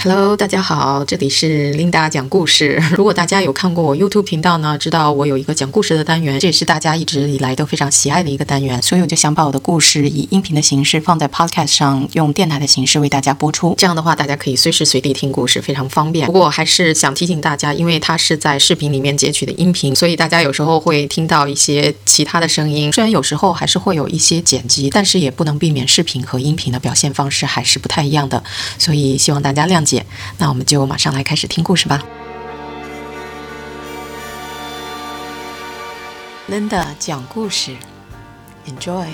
Hello，大家好，这里是 Linda 讲故事。如果大家有看过我 YouTube 频道呢，知道我有一个讲故事的单元，这也是大家一直以来都非常喜爱的一个单元，所以我就想把我的故事以音频的形式放在 Podcast 上，用电台的形式为大家播出。这样的话，大家可以随时随地听故事，非常方便。不过还是想提醒大家，因为它是在视频里面截取的音频，所以大家有时候会听到一些其他的声音。虽然有时候还是会有一些剪辑，但是也不能避免视频和音频的表现方式还是不太一样的，所以希望大家谅解。那我们就马上来开始听故事吧。Linda 讲故事，Enjoy。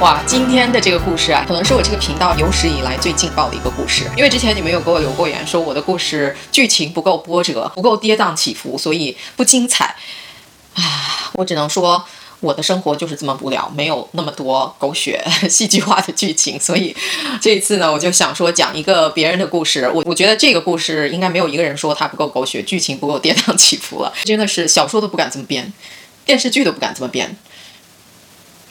哇，今天的这个故事啊，可能是我这个频道有史以来最劲爆的一个故事。因为之前你们有给我留过言，说我的故事剧情不够波折，不够跌宕起伏，所以不精彩。啊，我只能说。我的生活就是这么无聊，没有那么多狗血 戏剧化的剧情，所以这一次呢，我就想说讲一个别人的故事。我我觉得这个故事应该没有一个人说它不够狗血，剧情不够跌宕起伏了。真的是小说都不敢这么编，电视剧都不敢这么编。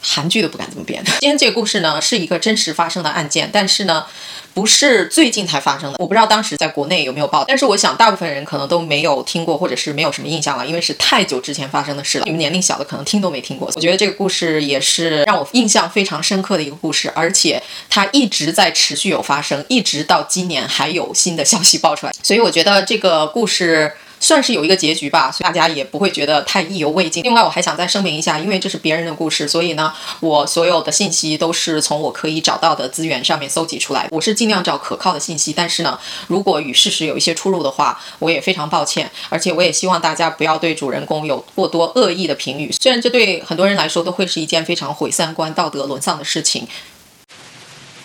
韩剧都不敢这么编。今天这个故事呢，是一个真实发生的案件，但是呢，不是最近才发生的。我不知道当时在国内有没有报，但是我想大部分人可能都没有听过，或者是没有什么印象了，因为是太久之前发生的事了。你们年龄小的可能听都没听过。我觉得这个故事也是让我印象非常深刻的一个故事，而且它一直在持续有发生，一直到今年还有新的消息爆出来。所以我觉得这个故事。算是有一个结局吧，所以大家也不会觉得太意犹未尽。另外，我还想再声明一下，因为这是别人的故事，所以呢，我所有的信息都是从我可以找到的资源上面搜集出来。我是尽量找可靠的信息，但是呢，如果与事实有一些出入的话，我也非常抱歉。而且我也希望大家不要对主人公有过多恶意的评语，虽然这对很多人来说都会是一件非常毁三观、道德沦丧的事情。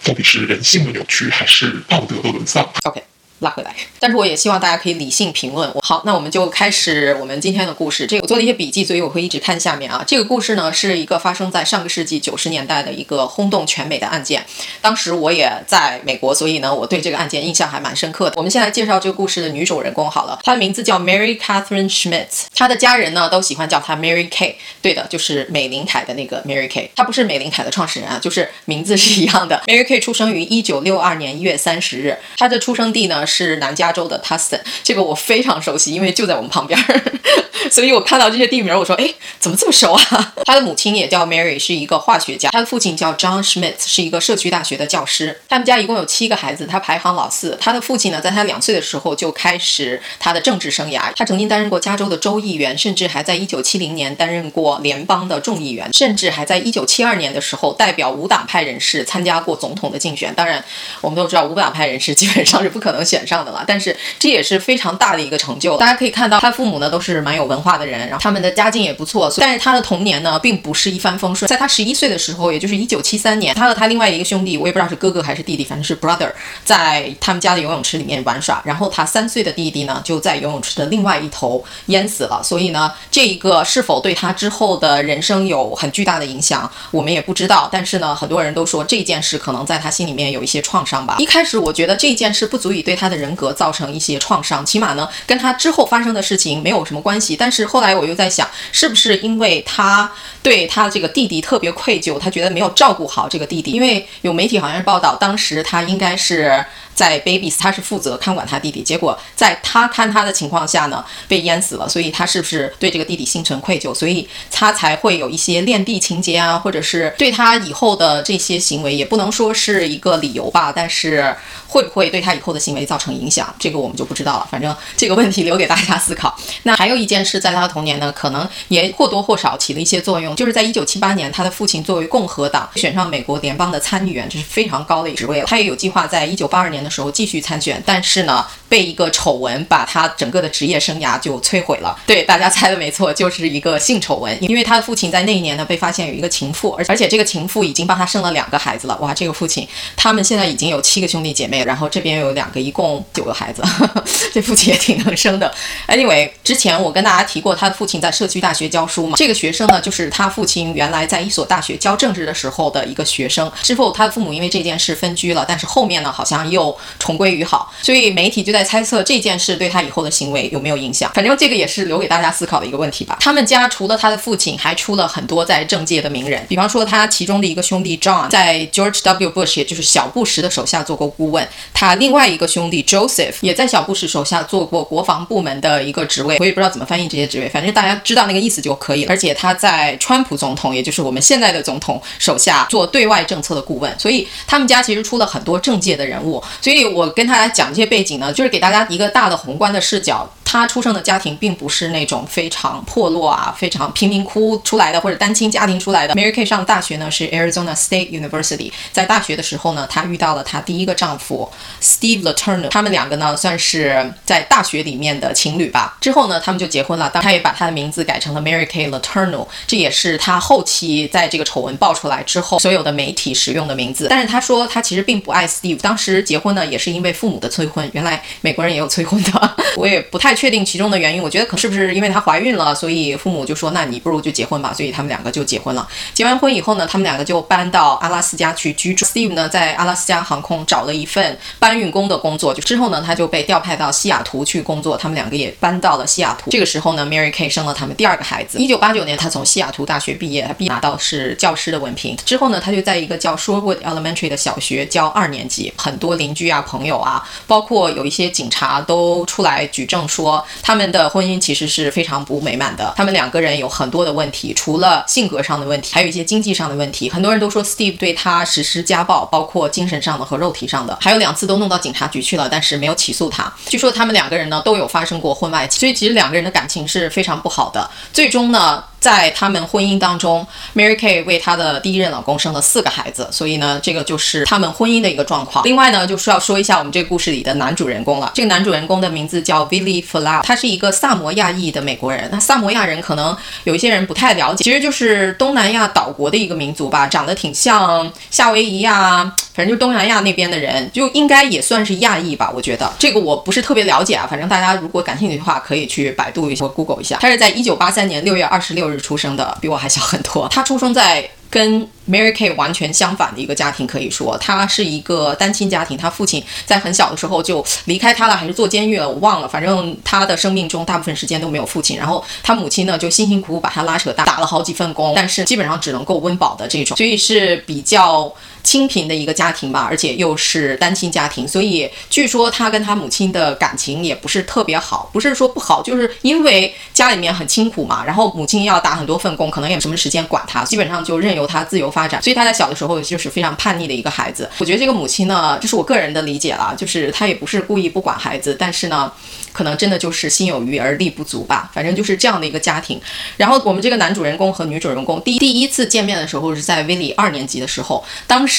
到底是人性的扭曲，还是道德的沦丧？OK。拉回来，但是我也希望大家可以理性评论。好，那我们就开始我们今天的故事。这个我做了一些笔记，所以我会一直看下面啊。这个故事呢，是一个发生在上个世纪九十年代的一个轰动全美的案件。当时我也在美国，所以呢，我对这个案件印象还蛮深刻的。我们先来介绍这个故事的女主人公好了，她的名字叫 Mary Catherine Schmitz，她的家人呢都喜欢叫她 Mary Kay。对的，就是美林凯的那个 Mary Kay。她不是美林凯的创始人啊，就是名字是一样的。Mary Kay 出生于一九六二年一月三十日，她的出生地呢。是南加州的 Tustin，这个我非常熟悉，因为就在我们旁边儿，所以我看到这些地名，我说，哎，怎么这么熟啊？他的母亲也叫 Mary，是一个化学家，他的父亲叫 John Schmidt，是一个社区大学的教师。他们家一共有七个孩子，他排行老四。他的父亲呢，在他两岁的时候就开始他的政治生涯，他曾经担任过加州的州议员，甚至还在1970年担任过联邦的众议员，甚至还在1972年的时候代表无党派人士参加过总统的竞选。当然，我们都知道无党派人士基本上是不可能选。选上的了，但是这也是非常大的一个成就。大家可以看到，他父母呢都是蛮有文化的人，然后他们的家境也不错。但是他的童年呢，并不是一帆风顺。在他十一岁的时候，也就是一九七三年，他和他另外一个兄弟，我也不知道是哥哥还是弟弟，反正是 brother，在他们家的游泳池里面玩耍。然后他三岁的弟弟呢，就在游泳池的另外一头淹死了。所以呢，这一个是否对他之后的人生有很巨大的影响，我们也不知道。但是呢，很多人都说这件事可能在他心里面有一些创伤吧。一开始我觉得这件事不足以对他。他的人格造成一些创伤，起码呢跟他之后发生的事情没有什么关系。但是后来我又在想，是不是因为他对他这个弟弟特别愧疚，他觉得没有照顾好这个弟弟？因为有媒体好像是报道，当时他应该是。在 babies，他是负责看管他弟弟，结果在他看他的情况下呢，被淹死了。所以他是不是对这个弟弟心存愧疚？所以他才会有一些恋弟情节啊，或者是对他以后的这些行为，也不能说是一个理由吧。但是会不会对他以后的行为造成影响，这个我们就不知道了。反正这个问题留给大家思考。那还有一件事，在他的童年呢，可能也或多或少起了一些作用，就是在一九七八年，他的父亲作为共和党选上美国联邦的参议员，这是非常高的职位了。他也有计划在一九八二年。的时候继续参选，但是呢，被一个丑闻把他整个的职业生涯就摧毁了。对，大家猜的没错，就是一个性丑闻。因为他的父亲在那一年呢被发现有一个情妇，而而且这个情妇已经帮他生了两个孩子了。哇，这个父亲他们现在已经有七个兄弟姐妹，然后这边有两个，一共九个孩子。这父亲也挺能生的。Anyway，之前我跟大家提过，他的父亲在社区大学教书嘛。这个学生呢，就是他父亲原来在一所大学教政治的时候的一个学生。之后他的父母因为这件事分居了，但是后面呢，好像又重归于好。所以媒体就在猜测这件事对他以后的行为有没有影响。反正这个也是留给大家思考的一个问题吧。他们家除了他的父亲，还出了很多在政界的名人，比方说他其中的一个兄弟 John 在 George W. Bush，也就是小布什的手下做过顾问。他另外一个兄弟 Joseph 也在小布什手下做过国防部门的一个职位。我也不知道怎么翻译这些职位，反正大家知道那个意思就可以了。而且他在川普总统，也就是我们现在的总统手下做对外政策的顾问。所以他们家其实出了很多政界的人物。所以我跟大家讲这些背景呢，就是给大家一个大的宏观的视角。他出生的家庭并不是那种非常破落啊、非常贫民窟出来的或者单亲家庭出来的。Mary Kay 上大学呢是 Arizona State University，在大学的时候呢，她遇到了她第一个丈夫 Steve Laturner，他们两个呢算是在大学里面的情侣吧。之后呢，他们就结婚了，当他也把她的名字改成了 Mary Kay Letourneau，这也是她后期在这个丑闻爆出来之后所有的媒体使用的名字。但是她说她其实并不爱 Steve，当时结婚呢也是因为父母的催婚。原来美国人也有催婚的，我也不太。确定其中的原因，我觉得可能是不是因为她怀孕了，所以父母就说，那你不如就结婚吧。所以他们两个就结婚了。结完婚以后呢，他们两个就搬到阿拉斯加去居住。Steve 呢，在阿拉斯加航空找了一份搬运工的工作，就之后呢，他就被调派到西雅图去工作。他们两个也搬到了西雅图。这个时候呢，Mary Kay 生了他们第二个孩子。一九八九年，他从西雅图大学毕业，他毕拿到是教师的文凭。之后呢，他就在一个叫 Shorewood Elementary 的小学教二年级。很多邻居啊、朋友啊，包括有一些警察都出来举证说。他们的婚姻其实是非常不美满的，他们两个人有很多的问题，除了性格上的问题，还有一些经济上的问题。很多人都说 Steve 对他实施家暴，包括精神上的和肉体上的，还有两次都弄到警察局去了，但是没有起诉他。据说他们两个人呢都有发生过婚外情，所以其实两个人的感情是非常不好的。最终呢。在他们婚姻当中，Mary Kay 为她的第一任老公生了四个孩子，所以呢，这个就是他们婚姻的一个状况。另外呢，就是要说一下我们这个故事里的男主人公了。这个男主人公的名字叫 Billy Flower，他是一个萨摩亚裔的美国人。那萨摩亚人可能有一些人不太了解，其实就是东南亚岛国的一个民族吧，长得挺像夏威夷呀。反正就东南亚那边的人，就应该也算是亚裔吧，我觉得这个我不是特别了解啊。反正大家如果感兴趣的话，可以去百度一下、Google 一下。他是在一九八三年六月二十六日出生的，比我还小很多。他出生在。跟 Mary Kay 完全相反的一个家庭，可以说他是一个单亲家庭。他父亲在很小的时候就离开他了，还是坐监狱了，我忘了。反正他的生命中大部分时间都没有父亲。然后他母亲呢，就辛辛苦苦把他拉扯大，打了好几份工，但是基本上只能够温饱的这种，所以是比较清贫的一个家庭吧，而且又是单亲家庭。所以据说他跟他母亲的感情也不是特别好，不是说不好，就是因为家里面很清苦嘛，然后母亲要打很多份工，可能也没什么时间管他，基本上就任由。他自由发展，所以他在小的时候就是非常叛逆的一个孩子。我觉得这个母亲呢，这是我个人的理解了，就是她也不是故意不管孩子，但是呢，可能真的就是心有余而力不足吧。反正就是这样的一个家庭。然后我们这个男主人公和女主人公第第一次见面的时候是在 Willie 二年级的时候，当时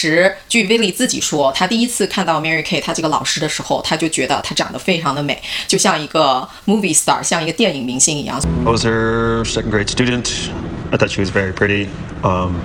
据 villi 自己说，他第一次看到 Mary Kay 他这个老师的时候，他就觉得她长得非常的美，就像一个 movie star，像一个电影明星一样。I was her second grade student. I thought she was very pretty. Um.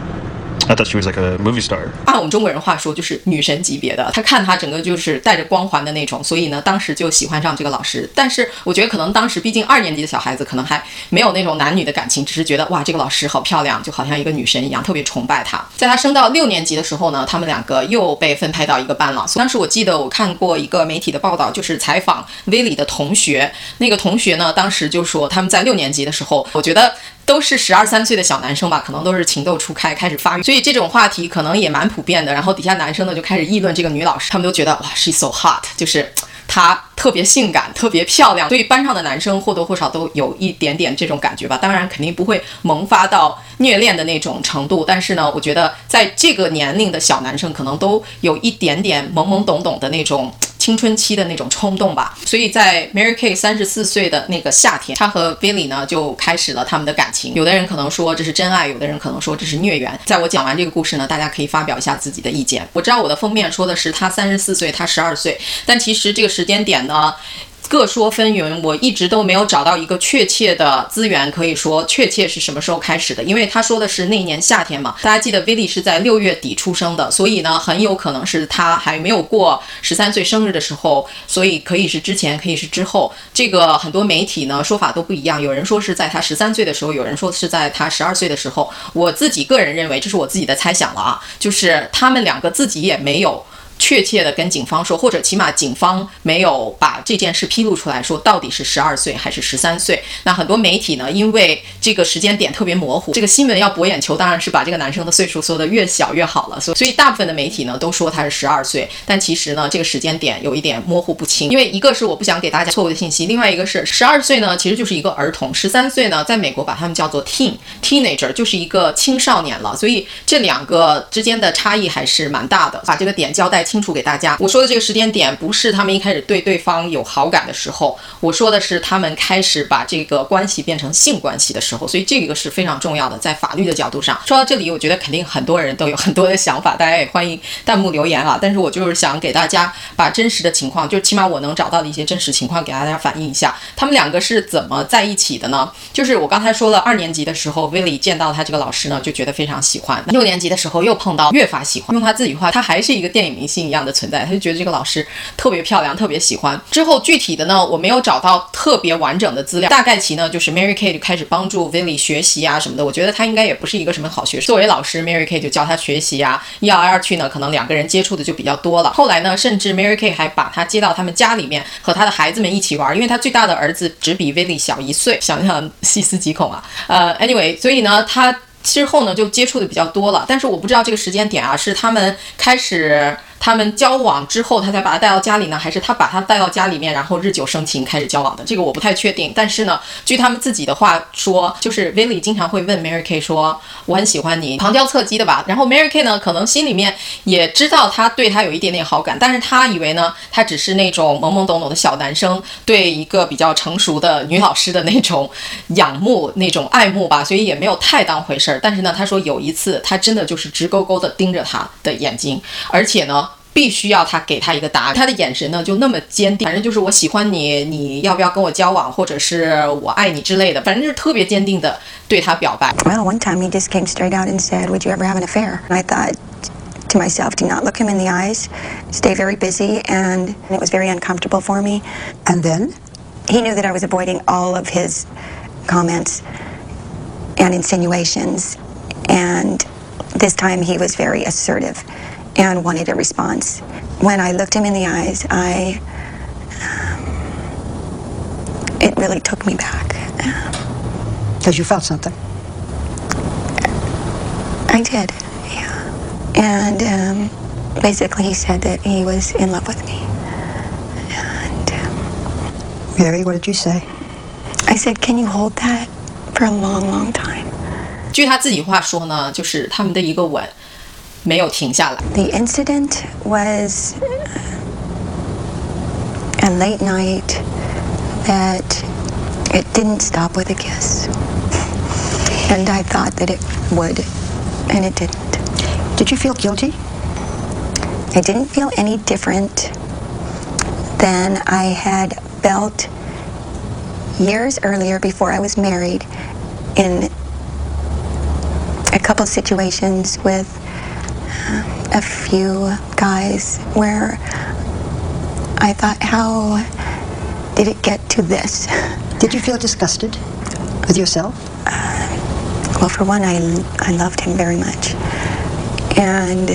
I thought she was like a movie star. 按我们中国人话说，就是女神级别的。他看她整个就是带着光环的那种，所以呢，当时就喜欢上这个老师。但是我觉得可能当时毕竟二年级的小孩子可能还没有那种男女的感情，只是觉得哇，这个老师好漂亮，就好像一个女神一样，特别崇拜她。在他升到六年级的时候呢，他们两个又被分配到一个班了。当时我记得我看过一个媒体的报道，就是采访威里的同学，那个同学呢，当时就说他们在六年级的时候，我觉得。都是十二三岁的小男生吧，可能都是情窦初开，开始发育，所以这种话题可能也蛮普遍的。然后底下男生呢就开始议论这个女老师，他们都觉得哇，she's so hot，就是她特别性感，特别漂亮。所以班上的男生或多或少都有一点点这种感觉吧。当然肯定不会萌发到虐恋的那种程度，但是呢，我觉得在这个年龄的小男生可能都有一点点懵懵懂懂的那种。青春期的那种冲动吧，所以在 Mary Kay 三十四岁的那个夏天，她和 Billy 呢就开始了他们的感情。有的人可能说这是真爱，有的人可能说这是孽缘。在我讲完这个故事呢，大家可以发表一下自己的意见。我知道我的封面说的是她三十四岁，他十二岁，但其实这个时间点呢。各说纷纭，我一直都没有找到一个确切的资源，可以说确切是什么时候开始的。因为他说的是那年夏天嘛，大家记得 vili 是在六月底出生的，所以呢，很有可能是他还没有过十三岁生日的时候，所以可以是之前，可以是之后。这个很多媒体呢说法都不一样，有人说是在他十三岁的时候，有人说是在他十二岁的时候。我自己个人认为，这是我自己的猜想了啊，就是他们两个自己也没有。确切的跟警方说，或者起码警方没有把这件事披露出来，说到底是十二岁还是十三岁。那很多媒体呢，因为这个时间点特别模糊，这个新闻要博眼球，当然是把这个男生的岁数说的越小越好了。所，所以大部分的媒体呢都说他是十二岁，但其实呢，这个时间点有一点模糊不清。因为一个是我不想给大家错误的信息，另外一个是十二岁呢其实就是一个儿童，十三岁呢在美国把他们叫做 teen teenager，就是一个青少年了。所以这两个之间的差异还是蛮大的。把这个点交代清楚给大家。我说的这个时间点不是他们一开始对对方有好感的时候，我说的是他们开始把这个关系变成性关系的时候。所以这个是非常重要的，在法律的角度上。说到这里，我觉得肯定很多人都有很多的想法，大家也欢迎弹幕留言啊。但是我就是想给大家把真实的情况，就起码我能找到的一些真实情况给大家反映一下，他们两个是怎么在一起的呢？就是我刚才说了，二年级的时候，威利见到他这个老师呢，就觉得非常喜欢。六年级的时候又碰到，越发喜欢。用他自己话，他还是一个电影明星一样的存在，他就觉得这个老师特别漂亮，特别喜欢。之后具体的呢，我没有找到特别完整的资料，大概其呢就是 Mary Kay 就开始帮助 Vili 学习啊什么的。我觉得他应该也不是一个什么好学生。作为老师，Mary Kay 就教他学习啊，一来二去呢，可能两个人接触的就比较多了。后来呢，甚至 Mary Kay 还把他接到他们家里面和他的孩子们一起玩，因为他最大的儿子只比 Vili 小一岁，想想细思极恐啊。呃，anyway，所以呢，他之后呢就接触的比较多了，但是我不知道这个时间点啊，是他们开始。他们交往之后，他才把他带到家里呢，还是他把他带到家里面，然后日久生情开始交往的？这个我不太确定。但是呢，据他们自己的话说，就是 Willie 经常会问 Mary Kay 说：“我很喜欢你。”旁敲侧击的吧。然后 Mary Kay 呢，可能心里面也知道他对他有一点点好感，但是他以为呢，他只是那种懵懵懂懂的小男生对一个比较成熟的女老师的那种仰慕、那种爱慕吧，所以也没有太当回事儿。但是呢，他说有一次，他真的就是直勾勾的盯着他的眼睛，而且呢。必须要他给他一个答案，他的眼神呢就那么坚定，反正就是我喜欢你，你要不要跟我交往，或者是我爱你之类的，反正就是特别坚定的对他表白。Well, one time he just came straight out and said, "Would you ever have an affair?" And I thought to myself, do not look him in the eyes, stay very busy, and it was very uncomfortable for me. And then He knew that I was avoiding all of his comments and insinuations, and this time he was very assertive and wanted a response. When I looked him in the eyes, I it really took me back. because you felt something. I did, yeah. And um, basically, he said that he was in love with me. And um, Mary, what did you say? I said, "Can you hold that for a long, long time?" 据他自己话说呢，就是他们的一个吻 没有停下来。 The incident was a late night that it didn't stop with a kiss. And I thought that it would, and it didn't. Did you feel guilty? I didn't feel any different than I had felt years earlier before I was married in a couple situations with um, a few guys where I thought, how did it get to this? Did you feel disgusted with yourself? Well, for one, I, I loved him very much. And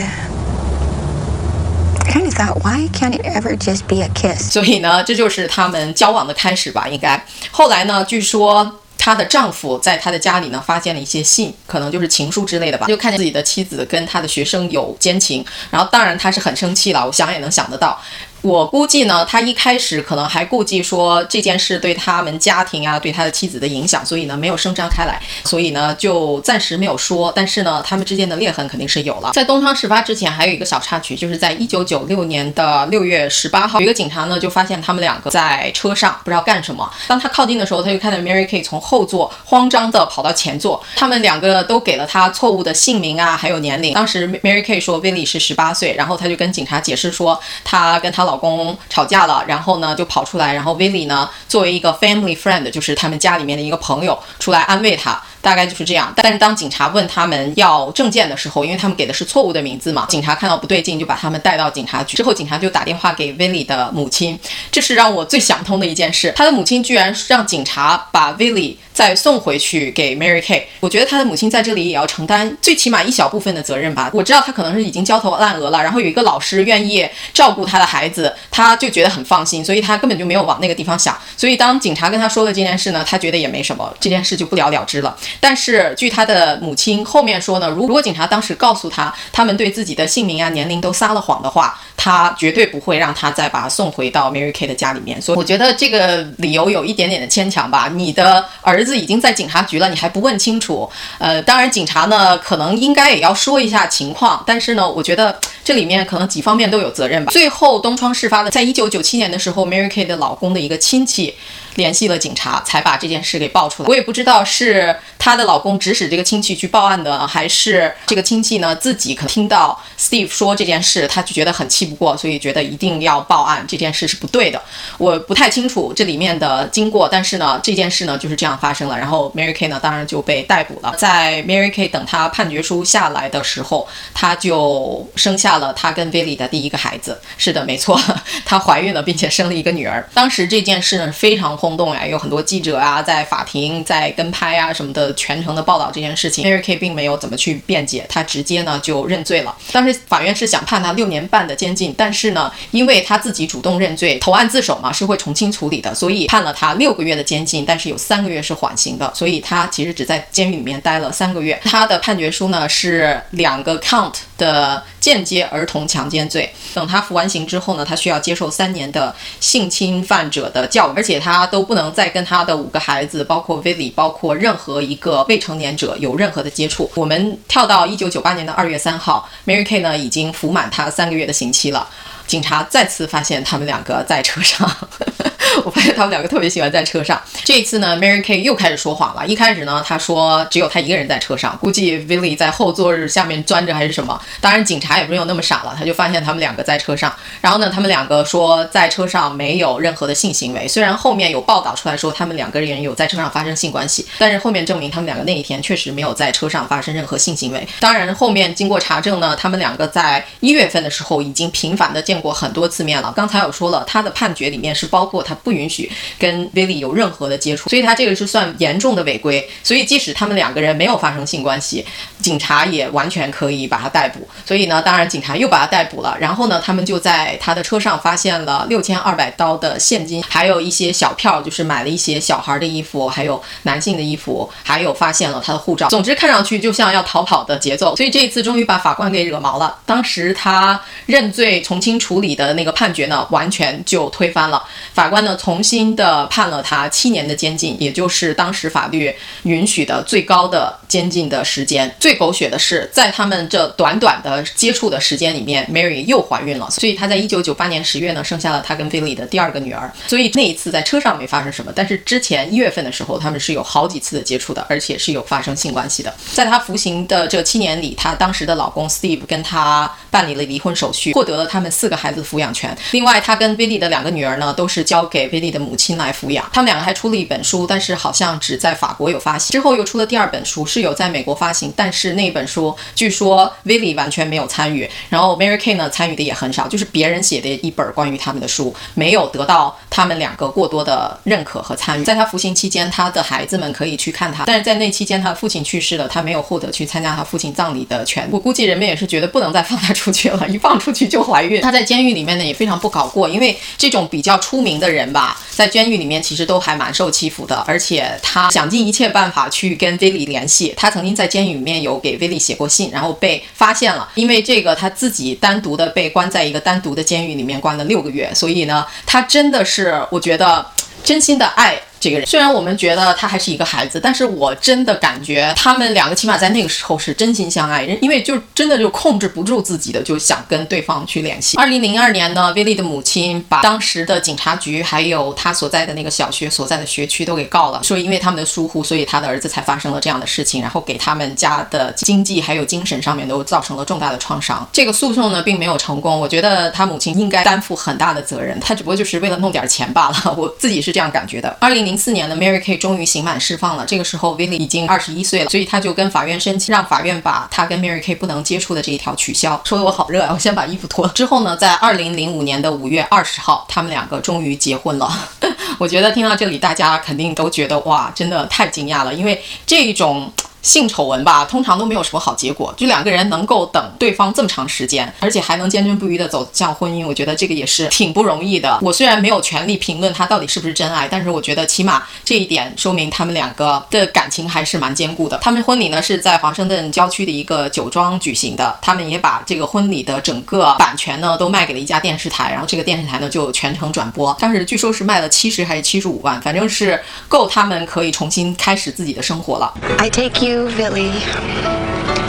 I kind of thought, why can't it ever just be a kiss? 所以呢，这就是他们交往的开始吧，应该。后来呢，据说 她的丈夫在她的家里呢发现了一些信，可能就是情书之类的吧，就看见自己的妻子跟他的学生有奸情，然后当然他是很生气了，我想也能想得到。我估计呢，他一开始可能还顾忌说这件事对他们家庭啊，对他的妻子的影响，所以呢没有声张开来，所以呢就暂时没有说。但是呢，他们之间的裂痕肯定是有了。在东窗事发之前，还有一个小插曲，就是在一九九六年的六月十八号，有一个警察呢就发现他们两个在车上不知道干什么。当他靠近的时候，他就看到 Mary Kay 从后座慌张的跑到前座，他们两个都给了他错误的姓名啊，还有年龄。当时 Mary Kay 说 Willie 是十八岁，然后他就跟警察解释说他跟他老公吵架了，然后呢就跑出来，然后 Willie 呢作为一个 family friend，就是他们家里面的一个朋友出来安慰她。大概就是这样，但是当警察问他们要证件的时候，因为他们给的是错误的名字嘛，警察看到不对劲，就把他们带到警察局。之后，警察就打电话给 Willie 的母亲，这是让我最想通的一件事。他的母亲居然让警察把 Willie 再送回去给 Mary Kay。我觉得他的母亲在这里也要承担最起码一小部分的责任吧。我知道他可能是已经焦头烂额了，然后有一个老师愿意照顾他的孩子，他就觉得很放心，所以他根本就没有往那个地方想。所以当警察跟他说了这件事呢，他觉得也没什么，这件事就不了了之了。但是据他的母亲后面说呢，如如果警察当时告诉他他们对自己的姓名啊、年龄都撒了谎的话，他绝对不会让他再把他送回到 Mary Kay 的家里面。所以我觉得这个理由有一点点的牵强吧。你的儿子已经在警察局了，你还不问清楚？呃，当然警察呢可能应该也要说一下情况，但是呢，我觉得这里面可能几方面都有责任吧。最后东窗事发的，在一九九七年的时候，Mary Kay 的老公的一个亲戚。联系了警察，才把这件事给爆出来。我也不知道是她的老公指使这个亲戚去报案的，还是这个亲戚呢自己可听到 Steve 说这件事，他就觉得很气不过，所以觉得一定要报案，这件事是不对的。我不太清楚这里面的经过，但是呢，这件事呢就是这样发生了。然后 Mary Kay 呢，当然就被逮捕了。在 Mary Kay 等她判决书下来的时候，她就生下了她跟 Billy 的第一个孩子。是的，没错，她怀孕了，并且生了一个女儿。当时这件事呢非常火轰动呀，有很多记者啊在法庭在跟拍啊什么的，全程的报道这件事情。Mary Kay 并没有怎么去辩解，她直接呢就认罪了。当时法院是想判她六年半的监禁，但是呢，因为她自己主动认罪，投案自首嘛，是会从轻处理的，所以判了她六个月的监禁，但是有三个月是缓刑的，所以她其实只在监狱里面待了三个月。她的判决书呢是两个 count 的间接儿童强奸罪。等他服完刑之后呢，他需要接受三年的性侵犯者的教育，而且他都不能再跟他的五个孩子，包括 Vivi，包括任何一个未成年者有任何的接触。我们跳到一九九八年的二月三号，Mary Kay 呢已经服满他三个月的刑期了。警察再次发现他们两个在车上，我发现他们两个特别喜欢在车上。这一次呢，Mary Kay 又开始说谎了。一开始呢，他说只有他一个人在车上，估计 Billy 在后座日下面钻着还是什么。当然，警察也没有那么傻了，他就发现他们两个在车上。然后呢，他们两个说在车上没有任何的性行为。虽然后面有报道出来说他们两个人有在车上发生性关系，但是后面证明他们两个那一天确实没有在车上发生任何性行为。当然，后面经过查证呢，他们两个在一月份的时候已经频繁的见见过很多次面了。刚才有说了，他的判决里面是包括他不允许跟 Billy 有任何的接触，所以他这个是算严重的违规。所以即使他们两个人没有发生性关系，警察也完全可以把他逮捕。所以呢，当然警察又把他逮捕了。然后呢，他们就在他的车上发现了六千二百刀的现金，还有一些小票，就是买了一些小孩的衣服，还有男性的衣服，还有发现了他的护照。总之看上去就像要逃跑的节奏。所以这一次终于把法官给惹毛了。当时他认罪从轻处处理的那个判决呢，完全就推翻了。法官呢重新的判了他七年的监禁，也就是当时法律允许的最高的监禁的时间。最狗血的是，在他们这短短的接触的时间里面，Mary 又怀孕了，所以她在一九九八年十月呢生下了她跟 Billy 的第二个女儿。所以那一次在车上没发生什么，但是之前一月份的时候，他们是有好几次的接触的，而且是有发生性关系的。在她服刑的这七年里，她当时的老公 Steve 跟她办理了离婚手续，获得了他们四个孩子的抚养权。另外，他跟 villi 的两个女儿呢，都是交给 villi 的母亲来抚养。他们两个还出了一本书，但是好像只在法国有发行。之后又出了第二本书，是有在美国发行，但是那本书据说 villi 完全没有参与，然后 Mary Kay 呢参与的也很少，就是别人写的一本关于他们的书，没有得到他们两个过多的认可和参与。在他服刑期间，他的孩子们可以去看他，但是在那期间，他的父亲去世了，他没有获得去参加他父亲葬礼的权。我估计人们也是觉得不能再放他出去了，一放出去就怀孕。他在监狱里面呢也非常不好过，因为这种比较出名的人吧，在监狱里面其实都还蛮受欺负的，而且他想尽一切办法去跟 v i l l 联系。他曾经在监狱里面有给 v i l l 写过信，然后被发现了，因为这个他自己单独的被关在一个单独的监狱里面关了六个月，所以呢，他真的是我觉得 真心的爱。这个人虽然我们觉得他还是一个孩子，但是我真的感觉他们两个起码在那个时候是真心相爱，因为就真的就控制不住自己的，就想跟对方去联系。二零零二年呢，威利的母亲把当时的警察局还有他所在的那个小学所在的学区都给告了，说因为他们的疏忽，所以他的儿子才发生了这样的事情，然后给他们家的经济还有精神上面都造成了重大的创伤。这个诉讼呢并没有成功，我觉得他母亲应该担负很大的责任，他只不过就是为了弄点钱罢了，我自己是这样感觉的。二零零四年的，Mary Kay 终于刑满释放了。这个时候，Willie 已经二十一岁了，所以他就跟法院申请，让法院把他跟 Mary Kay 不能接触的这一条取消。说的我好热啊！我先把衣服脱了。之后呢，在二零零五年的五月二十号，他们两个终于结婚了。我觉得听到这里，大家肯定都觉得哇，真的太惊讶了，因为这种。性丑闻吧，通常都没有什么好结果。就两个人能够等对方这么长时间，而且还能坚贞不渝的走向婚姻，我觉得这个也是挺不容易的。我虽然没有权利评论他到底是不是真爱，但是我觉得起码这一点说明他们两个的感情还是蛮坚固的。他们婚礼呢是在华盛顿郊区的一个酒庄举行的，他们也把这个婚礼的整个版权呢都卖给了一家电视台，然后这个电视台呢就全程转播。当时据说是卖了七十还是七十五万，反正是够他们可以重新开始自己的生活了。I take you, Billy,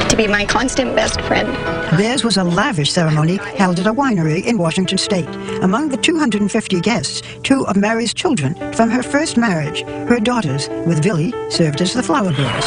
to be my constant best friend. Theirs was a lavish ceremony held at a winery in Washington state. Among the 250 guests, two of Mary's children from her first marriage, her daughters, with Billy, served as the flower girls.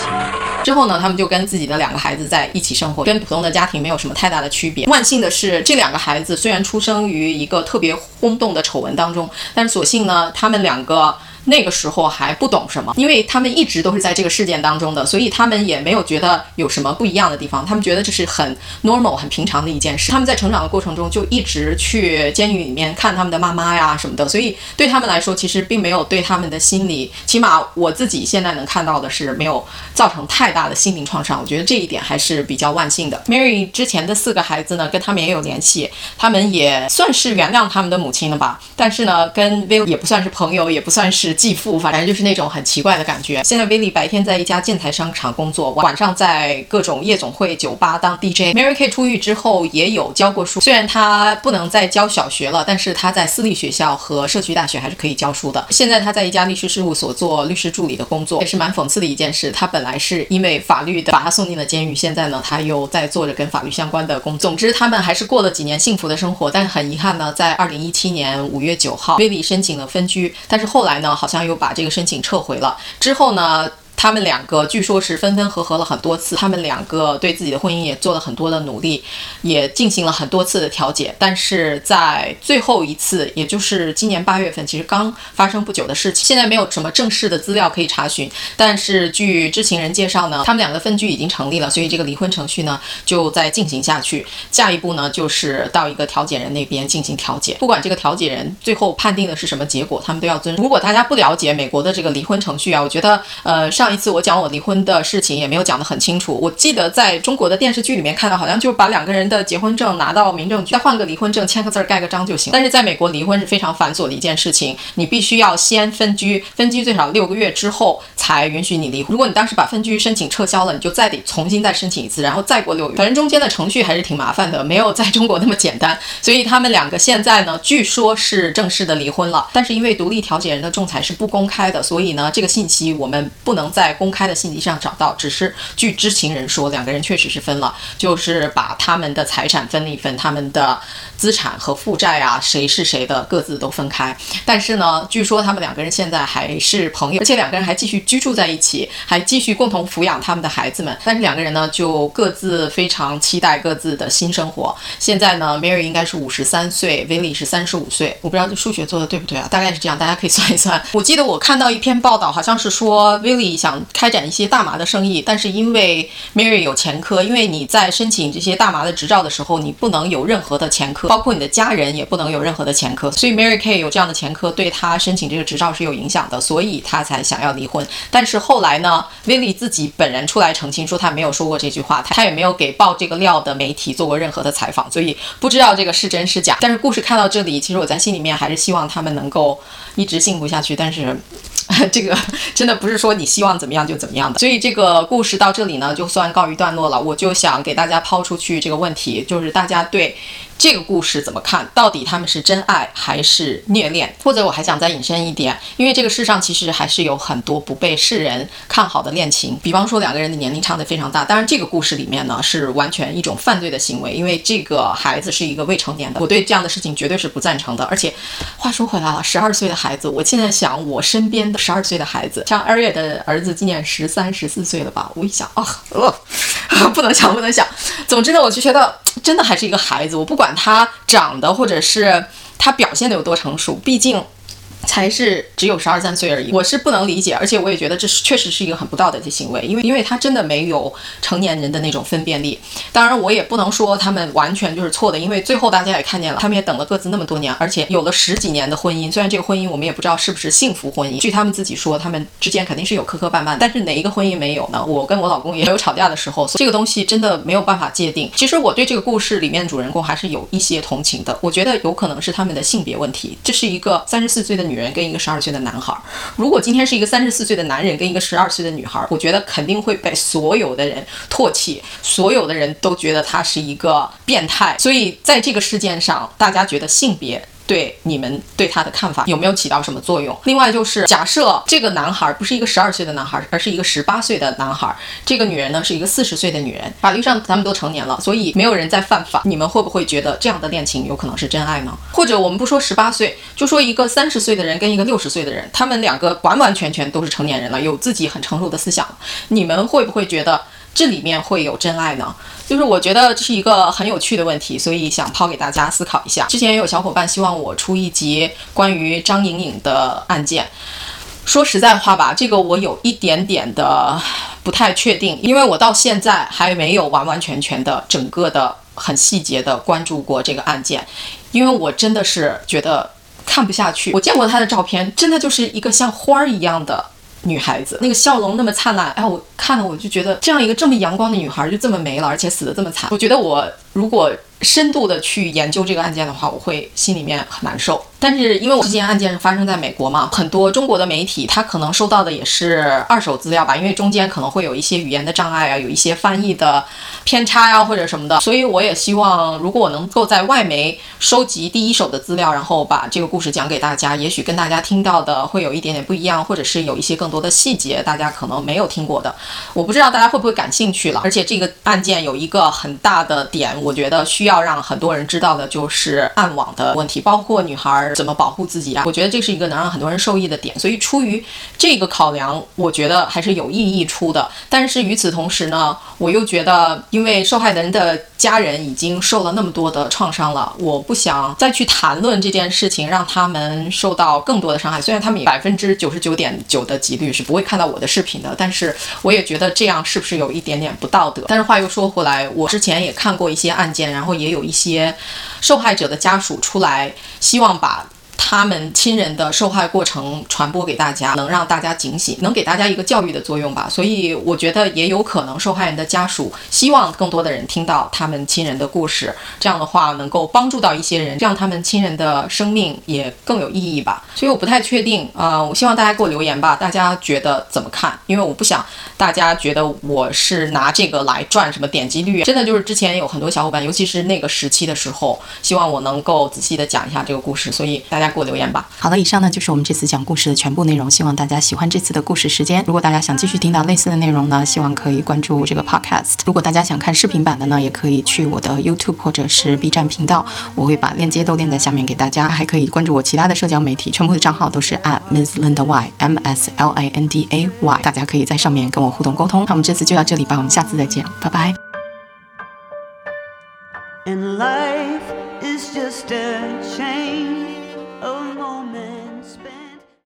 之后呢，他们就跟自己的两个孩子在一起生活，跟普通的家庭没有什么太大的区别。万幸的是，这两个孩子虽然出生于一个特别轰动的丑闻当中，但是所幸呢，他们两个。 那个时候还不懂什么，因为他们一直都是在这个事件当中的，所以他们也没有觉得有什么不一样的地方。他们觉得这是很 normal、很平常的一件事。他们在成长的过程中就一直去监狱里面看他们的妈妈呀什么的，所以对他们来说，其实并没有对他们的心理，起码我自己现在能看到的是没有造成太大的心灵创伤。我觉得这一点还是比较万幸的。Mary 之前的四个孩子呢，跟他们也有联系，他们也算是原谅他们的母亲了吧。但是呢，跟 Will 也不算是朋友，也不算是。继父，反正就是那种很奇怪的感觉。现在威利白天在一家建材商场工作，晚上在各种夜总会、酒吧当 DJ。Mary Kay 出狱之后也有教过书，虽然他不能再教小学了，但是他在私立学校和社区大学还是可以教书的。现在他在一家律师事务所做律师助理的工作，也是蛮讽刺的一件事。他本来是因为法律的把他送进了监狱，现在呢他又在做着跟法律相关的工作。总之，他们还是过了几年幸福的生活。但是很遗憾呢，在二零一七年五月九号，威利申请了分居，但是后来呢，好像又把这个申请撤回了。之后呢？他们两个据说是分分合合了很多次，他们两个对自己的婚姻也做了很多的努力，也进行了很多次的调解。但是在最后一次，也就是今年八月份，其实刚发生不久的事情，现在没有什么正式的资料可以查询。但是据知情人介绍呢，他们两个分居已经成立了，所以这个离婚程序呢就在进行下去。下一步呢就是到一个调解人那边进行调解。不管这个调解人最后判定的是什么结果，他们都要遵。如果大家不了解美国的这个离婚程序啊，我觉得呃上。一次我讲我离婚的事情也没有讲得很清楚。我记得在中国的电视剧里面看到，好像就把两个人的结婚证拿到民政局，再换个离婚证，签个字儿，盖个章就行。但是在美国，离婚是非常繁琐的一件事情，你必须要先分居，分居最少六个月之后才允许你离婚。如果你当时把分居申请撤销了，你就再得重新再申请一次，然后再过六月，反正中间的程序还是挺麻烦的，没有在中国那么简单。所以他们两个现在呢，据说是正式的离婚了，但是因为独立调解人的仲裁是不公开的，所以呢，这个信息我们不能再。在公开的信息上找到，只是据知情人说，两个人确实是分了，就是把他们的财产分了一份，他们的资产和负债啊，谁是谁的各自都分开。但是呢，据说他们两个人现在还是朋友，而且两个人还继续居住在一起，还继续共同抚养他们的孩子们。但是两个人呢，就各自非常期待各自的新生活。现在呢，Mary 应该是五十三岁，Willie 是三十五岁。我不知道这数学做的对不对啊？大概是这样，大家可以算一算。我记得我看到一篇报道，好像是说 Willie 想。开展一些大麻的生意，但是因为 Mary 有前科，因为你在申请这些大麻的执照的时候，你不能有任何的前科，包括你的家人也不能有任何的前科，所以 Mary Kay 有这样的前科，对他申请这个执照是有影响的，所以他才想要离婚。但是后来呢，Willie 自己本人出来澄清说他没有说过这句话，他也没有给爆这个料的媒体做过任何的采访，所以不知道这个是真是假。但是故事看到这里，其实我在心里面还是希望他们能够一直幸福下去，但是。这个真的不是说你希望怎么样就怎么样的，所以这个故事到这里呢，就算告一段落了。我就想给大家抛出去这个问题，就是大家对。这个故事怎么看？到底他们是真爱还是虐恋？或者我还想再引申一点，因为这个世上其实还是有很多不被世人看好的恋情，比方说两个人的年龄差的非常大。当然，这个故事里面呢是完全一种犯罪的行为，因为这个孩子是一个未成年的。我对这样的事情绝对是不赞成的。而且话说回来了，十二岁的孩子，我现在想我身边的十二岁的孩子，像二月的儿子今年十三、十四岁了吧？我一想啊，呃，不能想，不能想。总之呢，我就觉得真的还是一个孩子，我不管。他长得或者是他表现的有多成熟，毕竟才是只有十二三岁而已，我是不能理解，而且我也觉得这是确实是一个很不道德的行为，因为因为他真的没有成年人的那种分辨力。当然，我也不能说他们完全就是错的，因为最后大家也看见了，他们也等了各自那么多年，而且有了十几年的婚姻。虽然这个婚姻我们也不知道是不是幸福婚姻，据他们自己说，他们之间肯定是有磕磕绊绊，但是哪一个婚姻没有呢？我跟我老公也有吵架的时候，这个东西真的没有办法界定。其实我对这个故事里面主人公还是有一些同情的，我觉得有可能是他们的性别问题。这是一个三十四岁的女人跟一个十二岁的男孩，如果今天是一个三十四岁的男人跟一个十二岁的女孩，我觉得肯定会被所有的人唾弃，所有的人都觉得他是一个变态。所以在这个事件上，大家觉得性别。对你们对他的看法有没有起到什么作用？另外就是，假设这个男孩不是一个十二岁的男孩，而是一个十八岁的男孩，这个女人呢是一个四十岁的女人，法律上咱们都成年了，所以没有人在犯法。你们会不会觉得这样的恋情有可能是真爱呢？或者我们不说十八岁，就说一个三十岁的人跟一个六十岁的人，他们两个完完全全都是成年人了，有自己很成熟的思想，你们会不会觉得？这里面会有真爱呢？就是我觉得这是一个很有趣的问题，所以想抛给大家思考一下。之前也有小伙伴希望我出一集关于张颖颖的案件。说实在话吧，这个我有一点点的不太确定，因为我到现在还没有完完全全的整个的很细节的关注过这个案件，因为我真的是觉得看不下去。我见过她的照片，真的就是一个像花儿一样的。女孩子那个笑容那么灿烂，哎，我看了我就觉得这样一个这么阳光的女孩就这么没了，而且死的这么惨。我觉得我如果深度的去研究这个案件的话，我会心里面很难受。但是因为我这件案件是发生在美国嘛，很多中国的媒体他可能收到的也是二手资料吧，因为中间可能会有一些语言的障碍啊，有一些翻译的偏差呀或者什么的，所以我也希望如果我能够在外媒收集第一手的资料，然后把这个故事讲给大家，也许跟大家听到的会有一点点不一样，或者是有一些更多的细节大家可能没有听过的，我不知道大家会不会感兴趣了。而且这个案件有一个很大的点，我觉得需要让很多人知道的就是暗网的问题，包括女孩。怎么保护自己啊？我觉得这是一个能让很多人受益的点，所以出于这个考量，我觉得还是有意义出的。但是与此同时呢，我又觉得，因为受害人的家人已经受了那么多的创伤了，我不想再去谈论这件事情，让他们受到更多的伤害。虽然他们百分之九十九点九的几率是不会看到我的视频的，但是我也觉得这样是不是有一点点不道德？但是话又说回来，我之前也看过一些案件，然后也有一些受害者的家属出来，希望把。他们亲人的受害过程传播给大家，能让大家警醒，能给大家一个教育的作用吧。所以我觉得也有可能受害人的家属希望更多的人听到他们亲人的故事，这样的话能够帮助到一些人，这样他们亲人的生命也更有意义吧。所以我不太确定啊，我希望大家给我留言吧，大家觉得怎么看？因为我不想大家觉得我是拿这个来赚什么点击率。真的就是之前有很多小伙伴，尤其是那个时期的时候，希望我能够仔细的讲一下这个故事，所以大家给我。留言吧。好了，以上呢就是我们这次讲故事的全部内容。希望大家喜欢这次的故事时间。如果大家想继续听到类似的内容呢，希望可以关注这个 podcast。如果大家想看视频版的呢，也可以去我的 YouTube 或者是 B 站频道，我会把链接都链在下面给大家。还可以关注我其他的社交媒体，全部的账号都是 at Miss Linda Y M S L A N D A Y，大家可以在上面跟我互动沟通。那我们这次就到这里吧，我们下次再见，拜拜。And life is just a change. Oh.